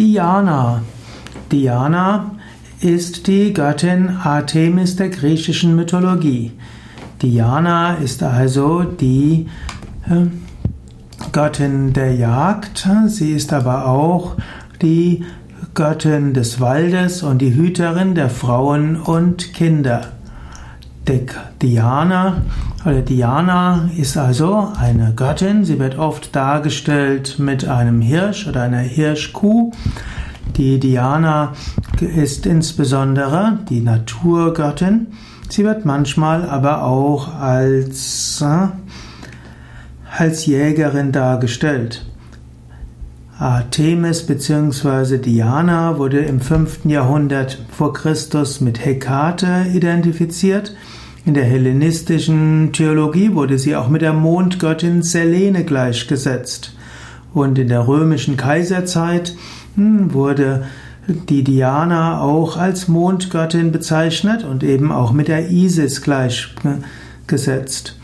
Diana. Diana ist die Göttin Artemis der griechischen Mythologie. Diana ist also die äh, Göttin der Jagd. Sie ist aber auch die Göttin des Waldes und die Hüterin der Frauen und Kinder. Diana oder Diana ist also eine Göttin. Sie wird oft dargestellt mit einem Hirsch oder einer Hirschkuh. Die Diana ist insbesondere die Naturgöttin. Sie wird manchmal aber auch als, äh, als Jägerin dargestellt. Artemis bzw. Diana wurde im 5. Jahrhundert vor Christus mit Hekate identifiziert. In der hellenistischen Theologie wurde sie auch mit der Mondgöttin Selene gleichgesetzt. Und in der römischen Kaiserzeit hm, wurde die Diana auch als Mondgöttin bezeichnet und eben auch mit der Isis gleichgesetzt.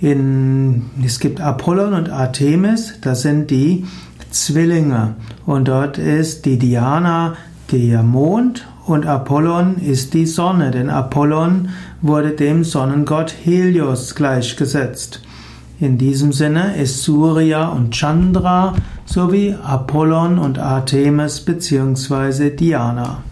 In, es gibt Apollon und Artemis, das sind die Zwillinge. Und dort ist die Diana der Mond und Apollon ist die Sonne, denn Apollon wurde dem Sonnengott Helios gleichgesetzt. In diesem Sinne ist Surya und Chandra sowie Apollon und Artemis bzw. Diana.